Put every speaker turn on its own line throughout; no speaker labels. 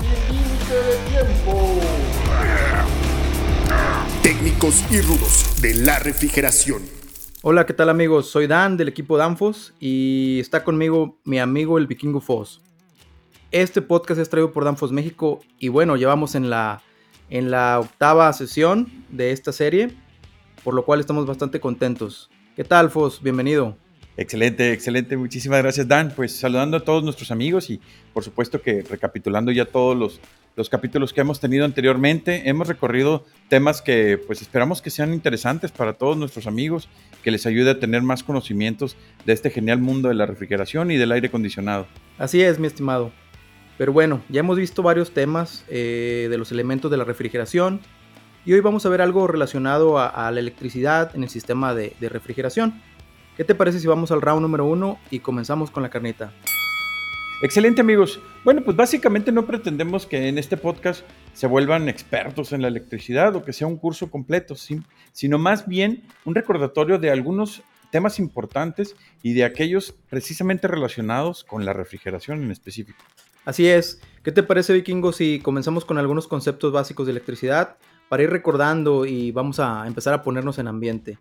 Sin límite de tiempo.
Técnicos y rudos de la refrigeración.
Hola, ¿qué tal amigos? Soy Dan del equipo Danfos y está conmigo mi amigo el vikingo Foss. Este podcast es traído por Danfos México y bueno, llevamos en la, en la octava sesión de esta serie, por lo cual estamos bastante contentos. ¿Qué tal, Foss? Bienvenido.
Excelente, excelente. Muchísimas gracias, Dan. Pues saludando a todos nuestros amigos y por supuesto que recapitulando ya todos los, los capítulos que hemos tenido anteriormente, hemos recorrido temas que pues esperamos que sean interesantes para todos nuestros amigos, que les ayude a tener más conocimientos de este genial mundo de la refrigeración y del aire acondicionado.
Así es, mi estimado. Pero bueno, ya hemos visto varios temas eh, de los elementos de la refrigeración y hoy vamos a ver algo relacionado a, la electricidad en el sistema de refrigeración. ¿Qué te parece si vamos al round número uno y comenzamos con la carnita?
Excelente amigos. Bueno, pues básicamente no pretendemos que en este podcast se vuelvan expertos en la electricidad o que sea un curso completo, sino más bien un recordatorio de algunos temas importantes y de aquellos precisamente relacionados con la refrigeración en específico.
Así es. ¿Qué te parece, Vikingo, si comenzamos con algunos conceptos básicos de electricidad para ir recordando y vamos a empezar a ponernos en ambiente?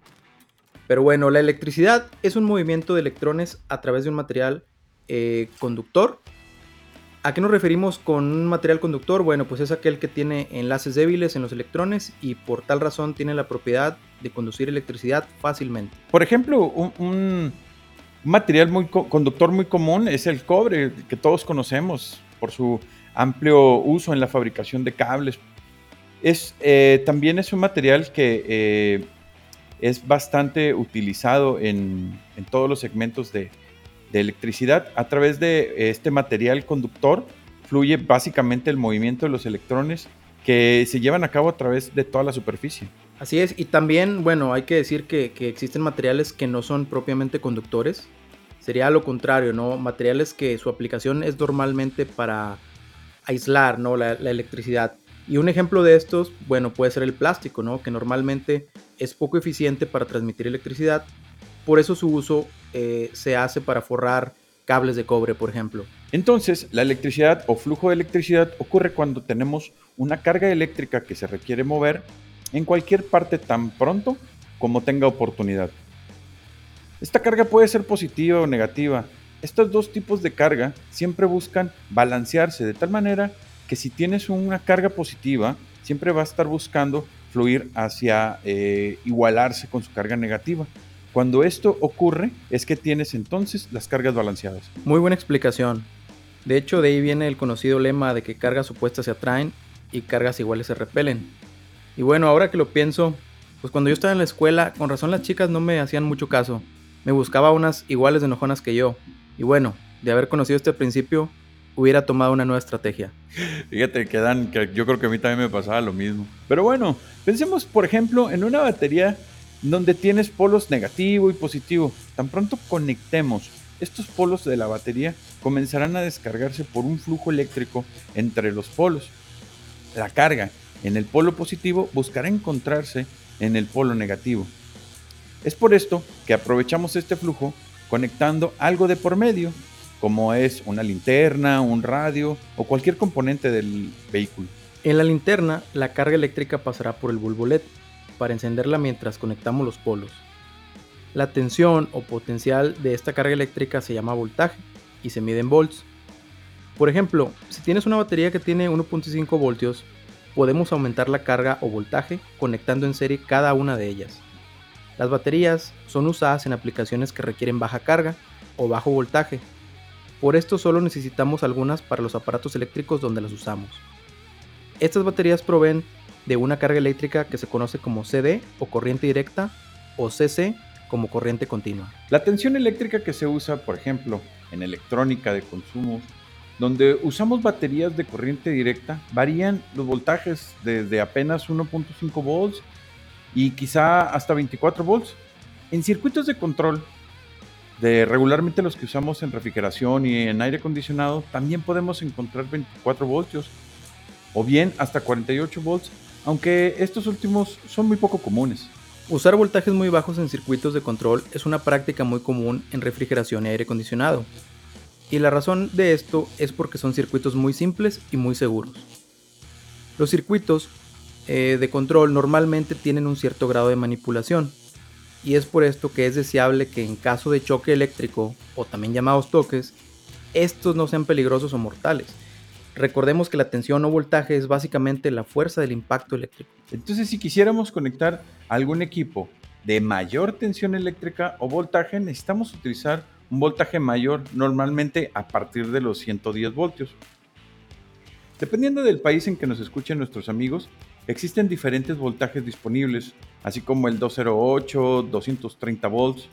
Pero bueno, la electricidad es un movimiento de electrones a través de un material eh, conductor. ¿A qué nos referimos con un material conductor? Bueno, pues es aquel que tiene enlaces débiles en los electrones y por tal razón tiene la propiedad de conducir electricidad fácilmente.
Por ejemplo, un, material muy co conductor muy común es el cobre, que todos conocemos por su amplio uso en la fabricación de cables. Es, eh, también es un material que eh, es bastante utilizado en, en todos los segmentos de, de, electricidad. A través de este material conductor fluye básicamente el movimiento de los electrones que se llevan a cabo a través de toda la superficie.
Así es, y también, bueno, hay que decir que, que existen materiales que no son propiamente conductores. Sería lo contrario, ¿no? Materiales que su aplicación es normalmente para aislar, ¿no? La, la electricidad. Y un ejemplo de estos, bueno, puede ser el plástico, ¿no? Que normalmente es poco eficiente para transmitir electricidad. Por eso su uso eh, se hace para forrar cables de cobre, por ejemplo.
Entonces, la electricidad o flujo de electricidad ocurre cuando tenemos una carga eléctrica que se requiere mover en cualquier parte tan pronto como tenga oportunidad. Esta carga puede ser positiva o negativa. Estos dos tipos de carga siempre buscan balancearse de tal manera que si tienes una carga positiva, siempre va a estar buscando fluir hacia eh, igualarse con su carga negativa. Cuando esto ocurre es que tienes entonces las cargas balanceadas.
Muy buena explicación. De hecho, de ahí viene el conocido lema de que cargas opuestas se atraen y cargas iguales se repelen. Y bueno, ahora que lo pienso, pues cuando yo estaba en la escuela, con razón las chicas no me hacían mucho caso. Me buscaba unas iguales de enojonas que yo. Y bueno, de haber conocido este principio, hubiera tomado una nueva estrategia.
Fíjate que Dan, que yo creo que a mí también me pasaba lo mismo. Pero bueno, pensemos por ejemplo en una batería donde tienes polos negativo y positivo. Tan pronto conectemos estos polos de la batería, comenzarán a descargarse por un flujo eléctrico entre los polos. La carga en el polo positivo buscará encontrarse en el polo negativo. Es por esto que aprovechamos este flujo conectando algo de por medio, como es una linterna, un radio o cualquier componente del vehículo.
En la linterna, la carga eléctrica pasará por el bulbo LED para encenderla mientras conectamos los polos. La tensión o potencial de esta carga eléctrica se llama voltaje y se mide en volts. Por ejemplo, si tienes una batería que tiene 1.5 voltios, podemos aumentar la carga o voltaje conectando en serie cada una de ellas. Las baterías son usadas en aplicaciones que requieren baja carga o bajo voltaje. Por esto solo necesitamos algunas para los aparatos eléctricos donde las usamos. Estas baterías proveen de una carga eléctrica que se conoce como CD o corriente directa o CC como corriente continua.
La tensión eléctrica que se usa, por ejemplo, en electrónica de consumo, donde usamos baterías de corriente directa, varían los voltajes desde apenas 1.5 volts y quizá hasta 24 volts. En circuitos de control, de regularmente los que usamos en refrigeración y en aire acondicionado, también podemos encontrar 24 voltios o bien hasta 48 volts, aunque estos últimos son muy poco comunes.
Usar voltajes muy bajos en circuitos de control es una práctica muy común en refrigeración y aire acondicionado. Y la razón de esto es porque son circuitos muy simples y muy seguros. Los circuitos eh, de control normalmente tienen un cierto grado de manipulación, y es por esto que es deseable que en caso de choque eléctrico, o también llamados toques, estos no sean peligrosos o mortales. Recordemos que la tensión o voltaje es básicamente la fuerza del impacto eléctrico.
Entonces, si quisiéramos conectar algún equipo de mayor tensión eléctrica o voltaje, necesitamos utilizar un voltaje mayor, normalmente a partir de los 110 voltios. Dependiendo del país en que nos escuchen nuestros amigos, existen diferentes voltajes disponibles, así como el 208, 230 volts.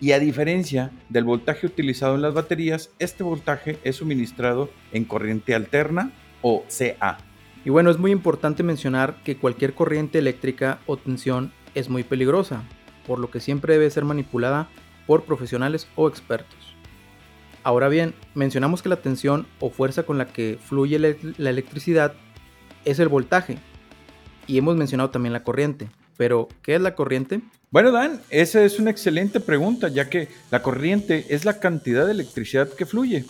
Y a diferencia del voltaje utilizado en las baterías, este voltaje es suministrado en corriente alterna o CA.
Y bueno, es muy importante mencionar que cualquier corriente eléctrica o tensión es muy peligrosa, por lo que siempre debe ser manipulada por profesionales o expertos. Ahora bien, mencionamos que la tensión o fuerza con la que fluye la electricidad es el voltaje, y hemos mencionado también la corriente. Pero, ¿qué es la corriente?
Bueno, Dan, esa es una excelente pregunta, ya que la corriente es la cantidad de electricidad que fluye.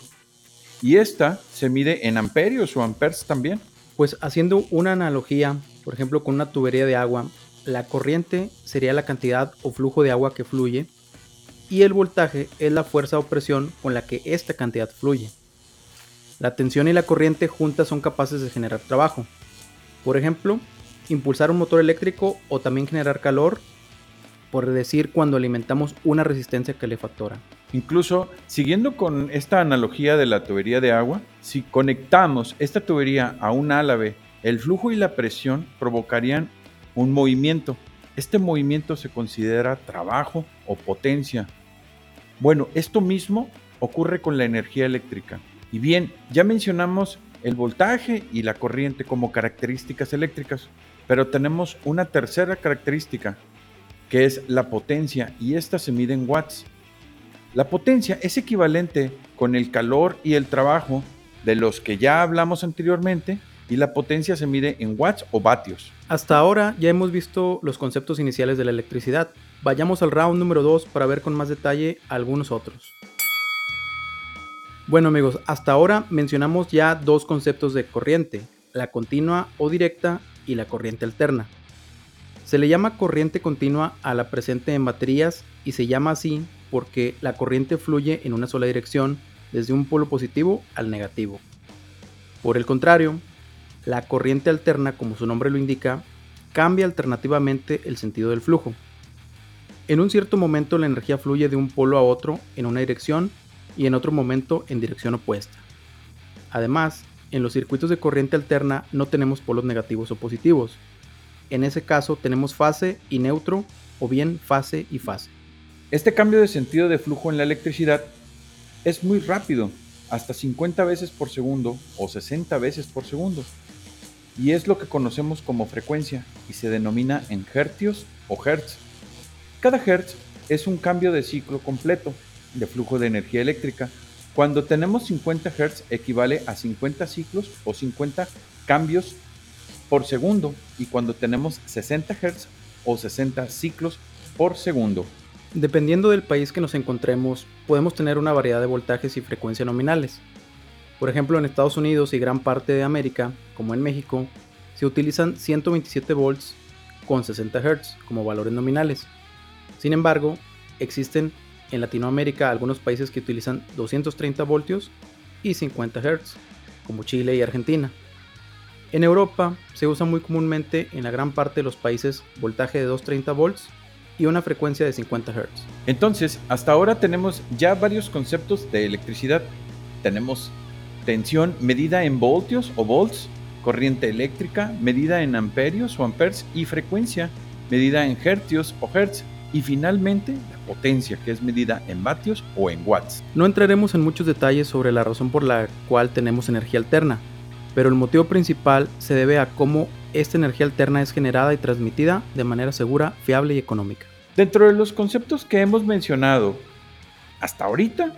Y esta se mide en amperios o amperes también.
Pues haciendo una analogía, por ejemplo, con una tubería de agua, la corriente sería la cantidad o flujo de agua que fluye y el voltaje es la fuerza o presión con la que esta cantidad fluye. La tensión y la corriente juntas son capaces de generar trabajo. Por ejemplo, impulsar un motor eléctrico o también generar calor, por decir cuando alimentamos una resistencia calefactora.
Incluso, siguiendo con esta analogía de la tubería de agua, si conectamos esta tubería a un álave, el flujo y la presión provocarían un movimiento. Este movimiento se considera trabajo o potencia. Bueno, esto mismo ocurre con la energía eléctrica. Y bien, ya mencionamos el voltaje y la corriente como características eléctricas, pero tenemos una tercera característica, que es la potencia, y esta se mide en watts. La potencia es equivalente con el calor y el trabajo de los que ya hablamos anteriormente, y la potencia se mide en watts o vatios.
Hasta ahora ya hemos visto los conceptos iniciales de la electricidad. Vayamos al round número 2 para ver con más detalle algunos otros. Bueno amigos, hasta ahora mencionamos ya dos conceptos de corriente, la continua o directa y la corriente alterna. Se le llama corriente continua a la presente en baterías y se llama así porque la corriente fluye en una sola dirección desde un polo positivo al negativo. Por el contrario, la corriente alterna, como su nombre lo indica, cambia alternativamente el sentido del flujo. En un cierto momento la energía fluye de un polo a otro en una dirección y en otro momento en dirección opuesta. Además, en los circuitos de corriente alterna no tenemos polos negativos o positivos. En ese caso tenemos fase y neutro o bien fase y fase.
Este cambio de sentido de flujo en la electricidad es muy rápido, hasta 50 veces por segundo o 60 veces por segundo, y es lo que conocemos como frecuencia y se denomina en hercios o hertz. Cada hertz es un cambio de ciclo completo de flujo de energía eléctrica. Cuando tenemos 50 Hz equivale a 50 ciclos o 50 cambios por segundo y cuando tenemos 60 Hz o 60 ciclos por segundo.
Dependiendo del país que nos encontremos, podemos tener una variedad de voltajes y frecuencia nominales. Por ejemplo, en Estados Unidos y gran parte de América, como en México, se utilizan 127 volts con 60 Hz como valores nominales. Sin embargo, existen en Latinoamérica algunos países que utilizan 230 voltios y 50 Hz, como Chile y Argentina. En Europa se usa muy comúnmente en la gran parte de los países voltaje de 230 volts y una frecuencia de 50 Hz.
Entonces, hasta ahora tenemos ya varios conceptos de electricidad. Tenemos tensión medida en voltios o volts, corriente eléctrica medida en amperios o amperes y frecuencia medida en hercios o hertz y finalmente la potencia, que es medida en vatios o en watts.
No entraremos en muchos detalles sobre la razón por la cual tenemos energía alterna, pero el motivo principal se debe a cómo esta energía alterna es generada y transmitida de manera segura, fiable y económica.
Dentro de los conceptos que hemos mencionado hasta ahorita,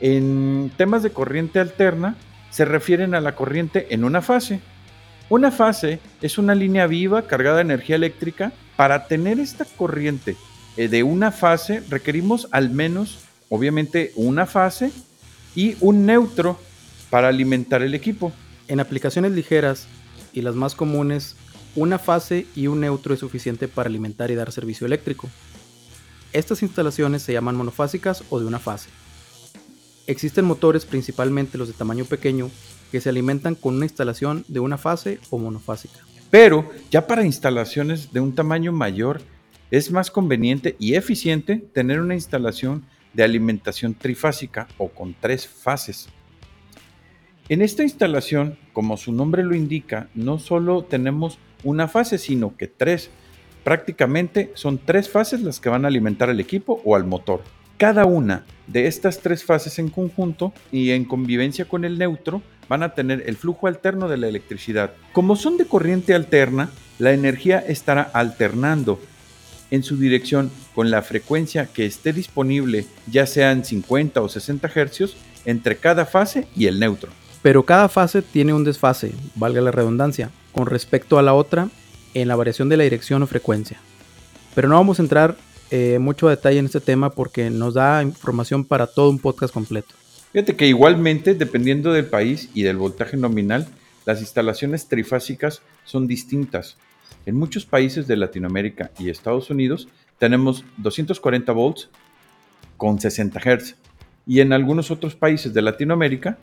en temas de corriente alterna, se refieren a la corriente en una fase. Una fase es una línea viva cargada de energía eléctrica. Para tener esta corriente eh, de una fase requerimos al menos, obviamente, una fase y un neutro para alimentar el equipo.
En aplicaciones ligeras y las más comunes, una fase y un neutro es suficiente para alimentar y dar servicio eléctrico. Estas instalaciones se llaman monofásicas o de una fase. Existen motores, principalmente los de tamaño pequeño, que se alimentan con una instalación de una fase o monofásica.
Pero ya para instalaciones de un tamaño mayor, es más conveniente y eficiente tener una instalación de alimentación trifásica o con tres fases. En esta instalación, como su nombre lo indica, no solo tenemos una fase, sino que tres. Prácticamente son tres fases las que van a alimentar al equipo o al motor. Cada una de estas tres fases en conjunto y en convivencia con el neutro van a tener el flujo alterno de la electricidad. Como son de corriente alterna, la energía estará alternando en su dirección con la frecuencia que esté disponible, ya sean 50 o 60 Hz, entre cada fase y el neutro.
Pero cada fase tiene un desfase, valga la redundancia, con respecto a la otra en la variación de la dirección o frecuencia. Pero no vamos a entrar eh, mucho detalle en este tema porque nos da información para todo un podcast completo.
Fíjate que igualmente, dependiendo del país y del voltaje nominal, las instalaciones trifásicas son distintas. En muchos países de Latinoamérica y Estados Unidos tenemos 240 volts con 60 Hz. Y en algunos otros países de Latinoamérica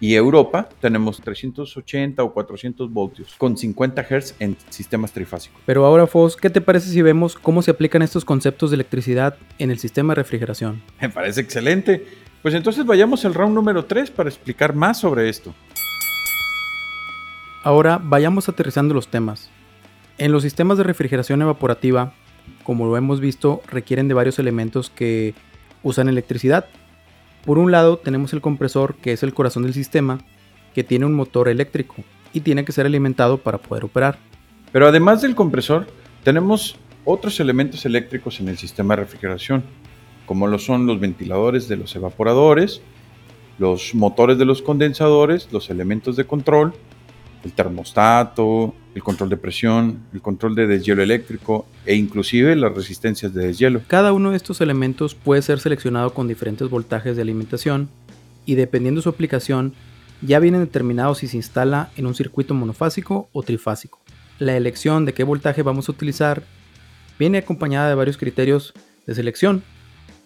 y Europa tenemos 380 o 400 voltios con 50 Hz en sistemas trifásicos.
Pero ahora, Fos, ¿qué te parece si vemos cómo se aplican estos conceptos de electricidad en el sistema de refrigeración?
Me parece excelente. Pues entonces vayamos al round número 3 para explicar más sobre esto.
Ahora vayamos aterrizando los temas. En los sistemas de refrigeración evaporativa, como lo hemos visto, requieren de varios elementos que usan electricidad, por un lado tenemos el compresor que es el corazón del sistema, que tiene un motor eléctrico y tiene que ser alimentado para poder operar.
Pero además del compresor, tenemos otros elementos eléctricos en el sistema de refrigeración, como lo son los ventiladores de los evaporadores, los motores de los condensadores, los elementos de control, el termostato, el control de presión, el control de deshielo eléctrico e inclusive las resistencias de deshielo.
Cada uno de estos elementos puede ser seleccionado con diferentes voltajes de alimentación y dependiendo de su aplicación ya vienen determinados si se instala en un circuito monofásico o trifásico. La elección de qué voltaje vamos a utilizar viene acompañada de varios criterios de selección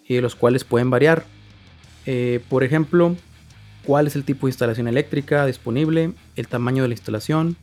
y de los cuales pueden variar. Eh, por ejemplo, cuál es el tipo de instalación eléctrica disponible, el tamaño de la instalación,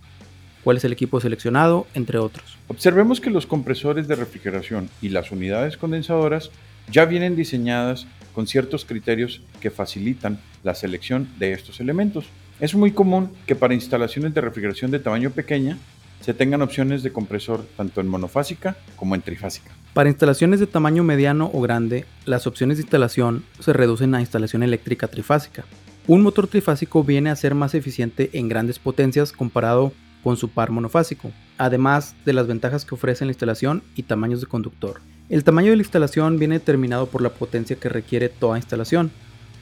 cuál es el equipo seleccionado, entre otros.
Observemos que los compresores de refrigeración y las unidades condensadoras ya vienen diseñadas con ciertos criterios que facilitan la selección de estos elementos. Es muy común que para instalaciones de refrigeración de tamaño pequeña se tengan opciones de compresor tanto en monofásica como en trifásica.
Para instalaciones de tamaño mediano o grande, las opciones de instalación se reducen a instalación eléctrica trifásica. Un motor trifásico viene a ser más eficiente en grandes potencias comparado con su par monofásico, además de las ventajas que ofrece la instalación y tamaños de conductor. El tamaño de la instalación viene determinado por la potencia que requiere toda instalación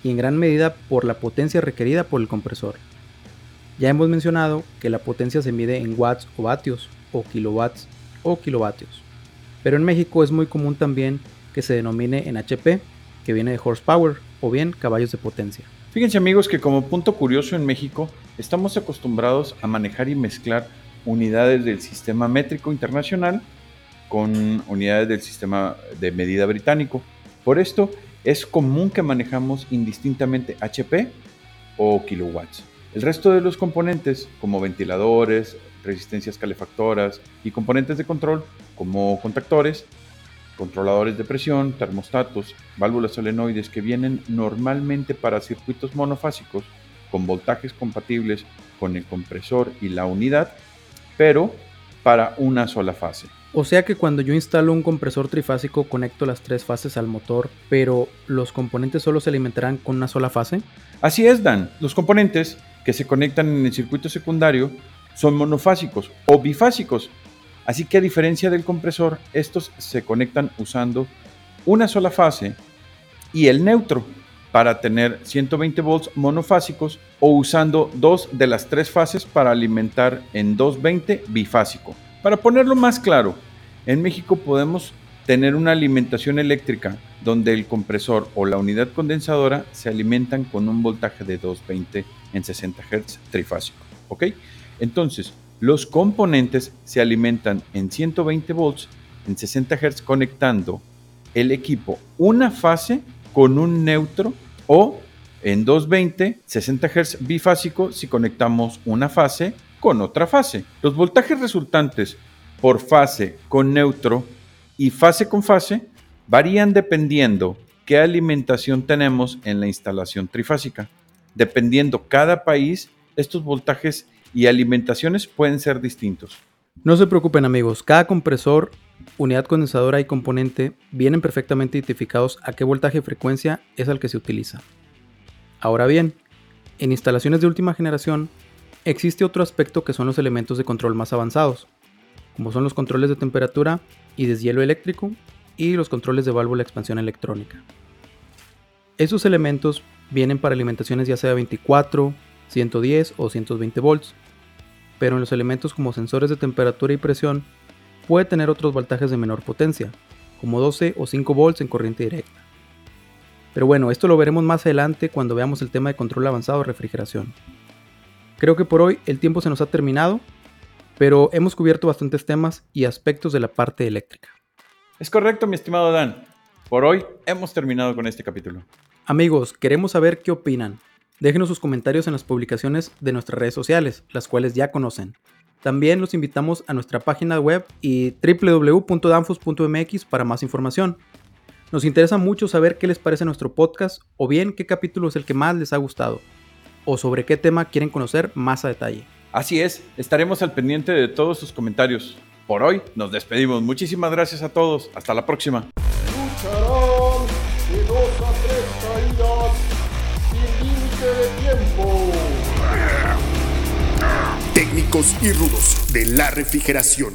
y en gran medida por la potencia requerida por el compresor. Ya hemos mencionado que la potencia se mide en watts o vatios o kilowatts o kilovatios, pero en México es muy común también que se denomine en HP, que viene de horsepower o bien caballos de potencia.
Fíjense amigos que como punto curioso en México estamos acostumbrados a manejar y mezclar unidades del sistema métrico internacional con unidades del sistema de medida británico. Por esto es común que manejamos indistintamente HP o kilowatts. El resto de los componentes, como ventiladores, resistencias calefactoras y componentes de control, como contactores, controladores de presión, termostatos, válvulas solenoides que vienen normalmente para circuitos monofásicos con voltajes compatibles con el compresor y la unidad, pero para una sola fase.
O sea que cuando yo instalo un compresor trifásico conecto las tres fases al motor, pero los componentes solo se alimentarán con una sola fase.
Así es, Dan. Los componentes que se conectan en el circuito secundario son monofásicos o bifásicos, Así que a diferencia del compresor, estos se conectan usando una sola fase y el neutro para tener 120 volts monofásicos o usando dos de las tres fases para alimentar en 220 bifásico. Para ponerlo más claro, en México podemos tener una alimentación eléctrica donde el compresor o la unidad condensadora se alimentan con un voltaje de 220 en 60 Hz trifásico. ¿Ok? Entonces, los componentes se alimentan en 120 volts en 60 Hz conectando el equipo una fase con un neutro o en 220 60 Hz bifásico si conectamos una fase con otra fase. Los voltajes resultantes por fase con neutro y fase con fase varían dependiendo qué alimentación tenemos en la instalación trifásica. Dependiendo cada país, estos voltajes y alimentaciones pueden ser distintos.
No se preocupen amigos, cada compresor, unidad condensadora y componente vienen perfectamente identificados a qué voltaje y frecuencia es al que se utiliza. Ahora bien, en instalaciones de última generación existe otro aspecto que son los elementos de control más avanzados, como son los controles de temperatura y deshielo eléctrico y los controles de válvula expansión electrónica. Esos elementos vienen para alimentaciones ya sea 24, 110 o 120 volts, pero en los elementos como sensores de temperatura y presión puede tener otros voltajes de menor potencia, como 12 o 5 volts en corriente directa. Pero bueno, esto lo veremos más adelante cuando veamos el tema de control avanzado de refrigeración. Creo que por hoy el tiempo se nos ha terminado, pero hemos cubierto bastantes temas y aspectos de la parte eléctrica.
Es correcto, mi estimado Dan. Por hoy hemos terminado con este capítulo.
Amigos, queremos saber qué opinan. Déjenos sus comentarios en las publicaciones de nuestras redes sociales, las cuales ya conocen. También los invitamos a nuestra página web y www.danfos.mx para más información. Nos interesa mucho saber qué les parece nuestro podcast o bien qué capítulo es el que más les ha gustado o sobre qué tema quieren conocer más a detalle.
Así es, estaremos al pendiente de todos sus comentarios. Por hoy nos despedimos. Muchísimas gracias a todos. Hasta la próxima.
Y rudos de la refrigeración.